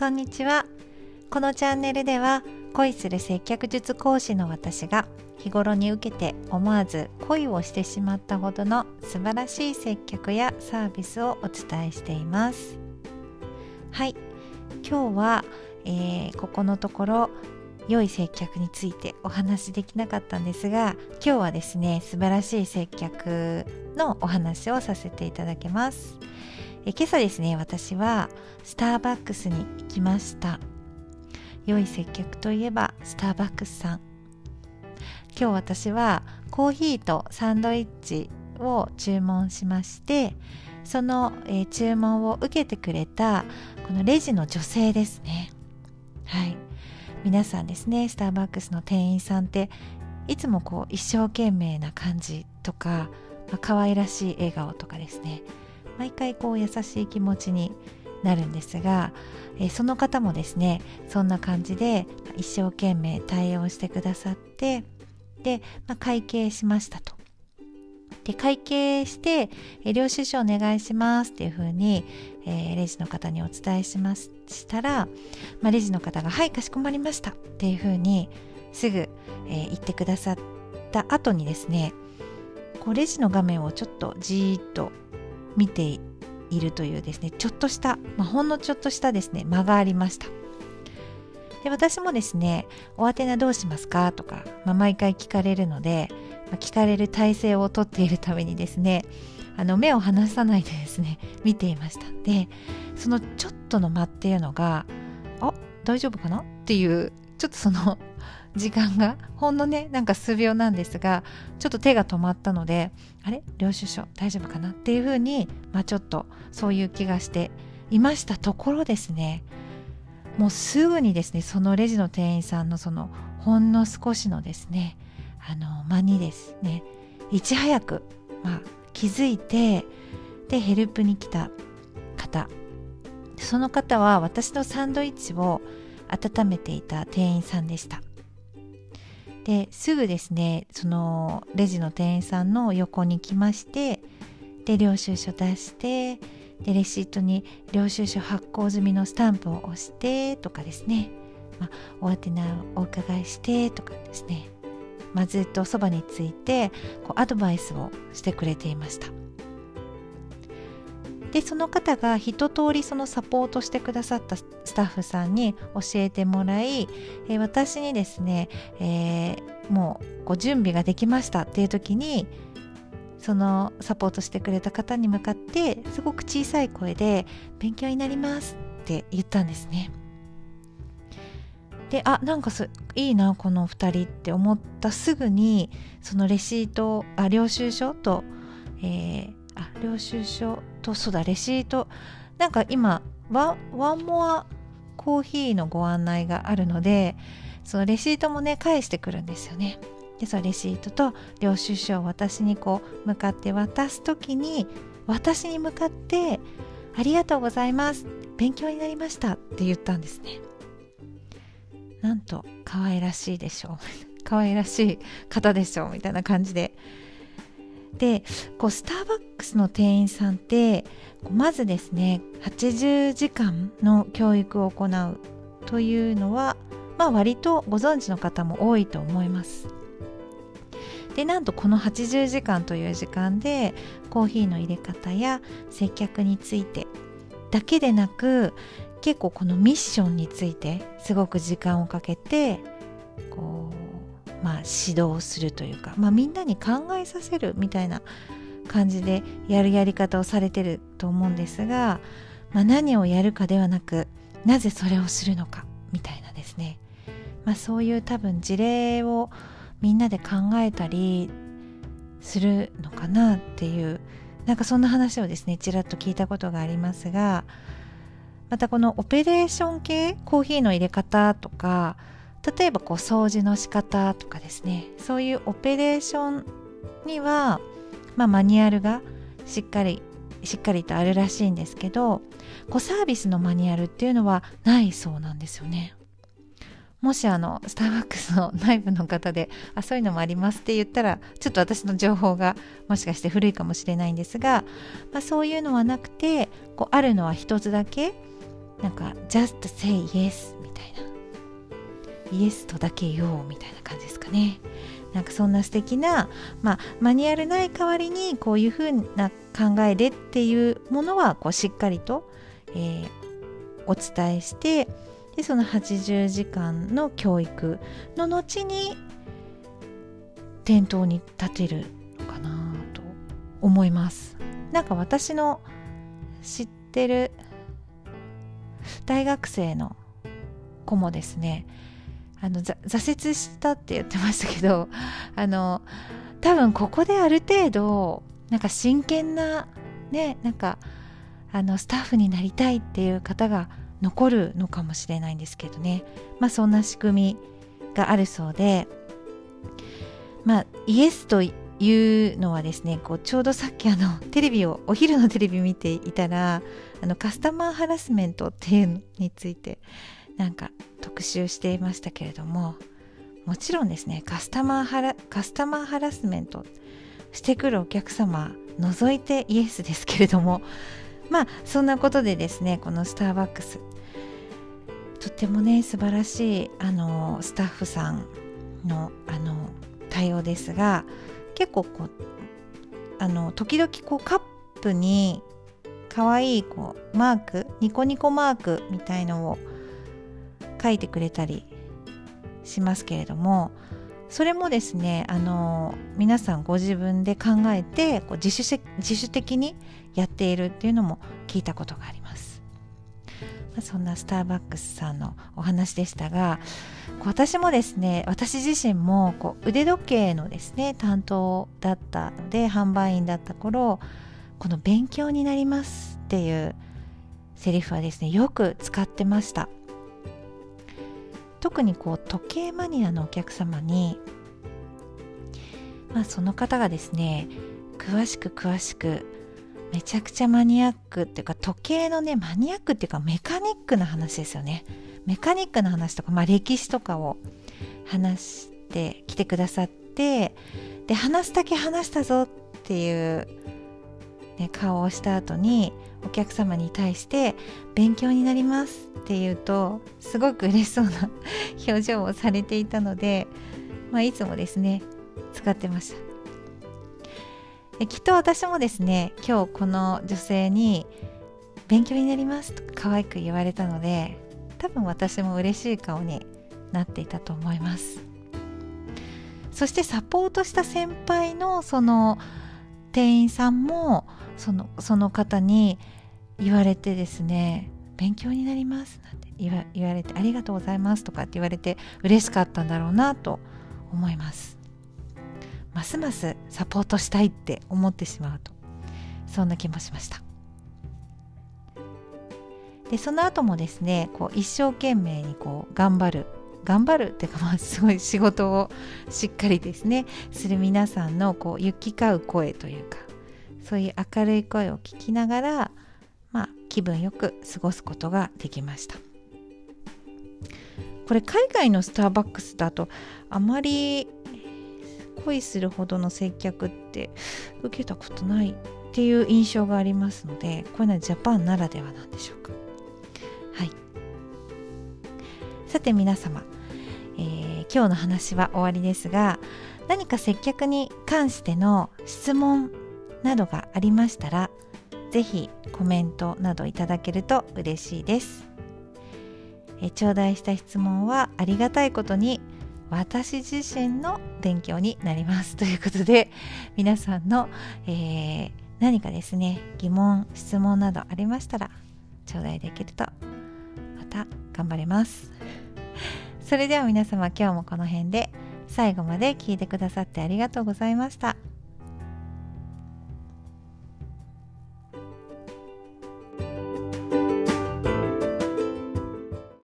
こんにちは。このチャンネルでは恋する接客術講師の私が日頃に受けて思わず恋をしてしまったほどの素晴らしい接客やサービスをお伝えしています。はい。今日は、えー、ここのところ良い接客についてお話しできなかったんですが今日はですね素晴らしい接客のお話をさせていただきます。え今朝ですね私はスターバックスに行きました。良い接客といえばスターバックスさん。今日私はコーヒーとサンドイッチを注文しましてその、えー、注文を受けてくれたこのレジの女性ですね。はい。皆さんですねスターバックスの店員さんっていつもこう一生懸命な感じとか、まあ、可愛らしい笑顔とかですね。毎回こう優しい気持ちになるんですが、えその方もですねそんな感じで一生懸命対応してくださってで、まあ、会計しましたと。で会計して「領収書お願いします」っていうふうに、えー、レジの方にお伝えしましたら、まあ、レジの方が「はいかしこまりました」っていうふうにすぐ、え、言ってくださった後にですねこうレジの画面をちょっとじーっと見ているというですねちょっとした、まあ、ほんのちょっとしたですね間がありました。で私もですね「おあてなどうしますか?」とか、まあ、毎回聞かれるので、まあ、聞かれる体制をとっているためにですねあの目を離さないでですね 見ていました。でそのちょっとの間っていうのがあ大丈夫かな？っていうちょっとその時間がほんのねなんか数秒なんですがちょっと手が止まったのであれ？領収書大丈夫かな？っていうふうに、まあ、ちょっとそういう気がしていましたところですね。もうすぐにですねそのレジの店員さんのそのほんの少しのですねあの間にですねいち早く、まあ、気づいてでヘルプに来た方。その方は私のサンドイッチを温めていた店員さんでした。ですぐですねそのレジの店員さんの横に来ましてで領収書出してでレシートに領収書発行済みのスタンプを押してとかですね、まあ、お宛名をお伺いしてとかですね、まあ、ずっとそばについてこうアドバイスをしてくれていました。でその方が一通りそのサポートしてくださったスタッフさんに教えてもらい、えー、私にですね、えー、もうご準備ができましたっていう時にそのサポートしてくれた方に向かってすごく小さい声で「勉強になります」って言ったんですね。であなんかすいいなこの2人って思ったすぐにそのレシートあ領収書と、えー、あ領収書とそうだレシート。なんか今ワワンモアコーヒーのご案内があるのでそのレシートもね返してくるんですよね。でそのレシートと領収書を私にこう向かって渡す時に私に向かって「ありがとうございます勉強になりました」って言ったんですね。なんと可愛らしいでしょう。可愛らしい方でしょうみたいな感じで。でこうスターバックスの店員さんってまずですね80時間の教育を行うというのは、まあ、割とご存知の方も多いと思います。でなんとこの80時間という時間でコーヒーの入れ方や接客についてだけでなく結構このミッションについてすごく時間をかけてこうまあ、指導するというか、まあ、みんなに考えさせるみたいな感じでやるやり方をされてると思うんですが、まあ、何をやるかではなくなぜそれをするのかみたいなですね、まあ、そういう多分事例をみんなで考えたりするのかなっていうなんかそんな話をですねちらっと聞いたことがありますがまたこのオペレーション系コーヒーの入れ方とか例えばこう掃除の仕方とかですねそういうオペレーションには、まあ、マニュアルがしっかりしっかりとあるらしいんですけどこうサービスのマニュアルっていうのはないそうなんですよね。もしあのスターバックスの内部の方であそういうのもありますって言ったらちょっと私の情報がもしかして古いかもしれないんですが、まあ、そういうのはなくてこうあるのは一つだけなんか just say yes みたいなイエスとだけ言おうみたいな感じですかね。なんかそんな素敵な、まあ、マニュアルない代わりにこういうふうな考えでっていうものはこうしっかりと、えー、お伝えしてでその80時間の教育の後に店頭に立てるのかなと思います。なんか私の知ってる大学生の子もですねあの挫折したって言ってましたけど あの多分ここである程度なんか真剣なねなんかあのスタッフになりたいっていう方が残るのかもしれないんですけどね。まあそんな仕組みがあるそうでまあイエスというのはですねこうちょうどさっきあの テレビをお昼のテレビ見ていたらあのカスタマーハラスメントっていうのについてなんか特集していましたけれどももちろんですねカスタマーハラカスタマーハラスメントしてくるお客様除いてイエスですけれども まあそんなことでですねこのスターバックスとってもね素晴らしいあのスタッフさんのあの対応ですが結構こうあの時々こうカップに可愛いこうマークニコニコマークみたいのを書いてくれたりしますけれどもそれもですねあの皆さんご自分で考えてこう自主自主的にやっているっていうのも聞いたことがあります。まあ、そんなスターバックスさんのお話でしたが私もですね私自身もこう腕時計のですね担当だったので販売員だった頃この勉強になりますっていうセリフはですねよく使ってました特にこう時計マニアのお客様に、まあ、その方がですね詳しく詳しくめちゃくちゃマニアックっていうか時計のねマニアックっていうかメカニックな話ですよね。メカニックな話とか、まあ、歴史とかを話してきてくださってで話すだけ話したぞっていう、ね、顔をした後にお客様に対して勉強になりますって言うとすごく嬉しそうな 表情をされていたので、まあ、いつもですね使ってました。きっと私もですね今日この女性に勉強になりますと可愛く言われたので多分私も嬉しい顔になっていたと思います。そしてサポートした先輩のその店員さんもそのその方に言われてですね勉強になりますなんて言われてありがとうございますとかって言われて嬉しかったんだろうなと思います。ますますサポートしたいって思ってしまうと。そんな気もしました。でその後もですねこう一生懸命にこう頑張る。頑張るっていうかまあすごい仕事をしっかりですねする皆さんのこう行き交う声というかそういう明るい声を聞きながら、まあ、気分よく過ごすことができました。これ海外のスターバックスだとあまり恋するほどの接客って受けたことないっていう印象がありますのでこういうのはジャパンならではなんでしょうか。はい。さて皆様、えー、今日の話は終わりですが何か接客に関しての質問などがありましたら是非コメントなどいただけると嬉しいです。え頂戴した質問はありがたいことに私自身の勉強になります。ということで皆さんの、えー、何かですね疑問質問などありましたら頂戴できるとまた頑張れます。それでは皆様今日もこの辺で最後まで聞いてくださってありがとうございました。